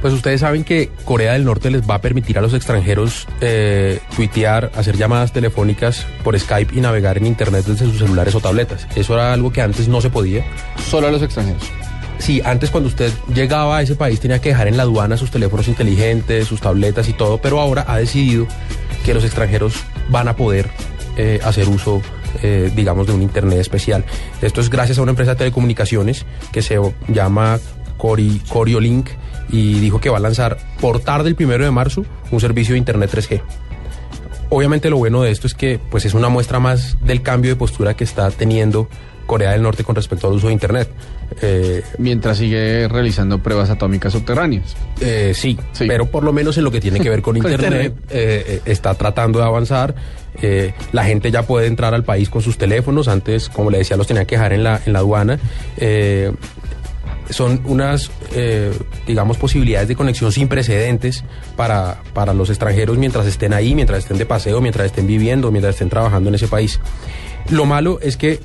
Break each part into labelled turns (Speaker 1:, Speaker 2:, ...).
Speaker 1: Pues ustedes saben que Corea del Norte les va a permitir a los extranjeros eh, tuitear, hacer llamadas telefónicas por Skype y navegar en Internet desde sus celulares o tabletas. Eso era algo que antes no se podía.
Speaker 2: Solo a los extranjeros.
Speaker 1: Sí, antes cuando usted llegaba a ese país tenía que dejar en la aduana sus teléfonos inteligentes, sus tabletas y todo, pero ahora ha decidido que los extranjeros van a poder eh, hacer uso, eh, digamos, de un Internet especial. Esto es gracias a una empresa de telecomunicaciones que se llama Cori, Coriolink y dijo que va a lanzar por tarde el primero de marzo un servicio de Internet 3G. Obviamente lo bueno de esto es que pues es una muestra más del cambio de postura que está teniendo Corea del Norte con respecto al uso de Internet. Eh,
Speaker 2: Mientras sigue realizando pruebas atómicas subterráneas.
Speaker 1: eh, sí,
Speaker 2: Sí.
Speaker 1: pero por lo menos en lo que tiene que ver con,
Speaker 2: Con
Speaker 1: Internet,
Speaker 2: Internet.
Speaker 1: eh, está tratando de avanzar. Eh, la gente ya puede entrar al país con sus teléfonos. Antes, como le decía, los tenía que dejar en la, en la aduana. Son unas, eh, digamos, posibilidades de conexión sin precedentes para, para los extranjeros mientras estén ahí, mientras estén de paseo, mientras estén viviendo, mientras estén trabajando en ese país. Lo malo es que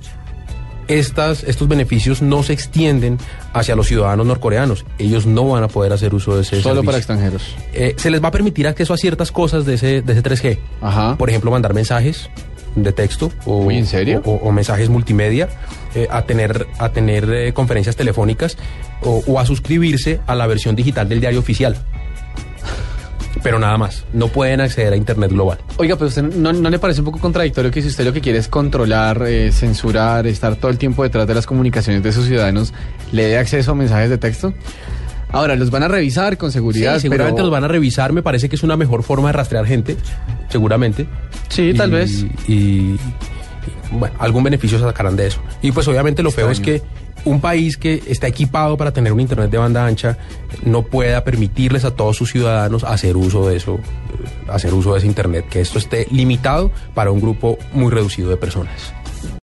Speaker 1: estas, estos beneficios no se extienden hacia los ciudadanos norcoreanos. Ellos no van a poder hacer uso de ese
Speaker 2: Solo
Speaker 1: servicio.
Speaker 2: para extranjeros.
Speaker 1: Eh, se les va a permitir acceso a ciertas cosas de ese, de ese 3G.
Speaker 2: Ajá.
Speaker 1: Por ejemplo, mandar mensajes de texto o,
Speaker 2: ¿en serio?
Speaker 1: o, o mensajes multimedia, eh, a tener, a tener eh, conferencias telefónicas o, o a suscribirse a la versión digital del diario oficial. Pero nada más, no pueden acceder a Internet global.
Speaker 2: Oiga, pero usted no, no le parece un poco contradictorio que si usted lo que quiere es controlar, eh, censurar, estar todo el tiempo detrás de las comunicaciones de sus ciudadanos, le dé acceso a mensajes de texto? Ahora, los van a revisar con seguridad.
Speaker 1: Sí, seguramente
Speaker 2: pero-
Speaker 1: los van a revisar, me parece que es una mejor forma de rastrear gente, seguramente.
Speaker 2: Sí, tal vez.
Speaker 1: Y, y, bueno, algún beneficio se sacarán de eso. Y pues obviamente lo feo es que un país que está equipado para tener un internet de banda ancha no pueda permitirles a todos sus ciudadanos hacer uso de eso, hacer uso de ese internet, que esto esté limitado para un grupo muy reducido de personas.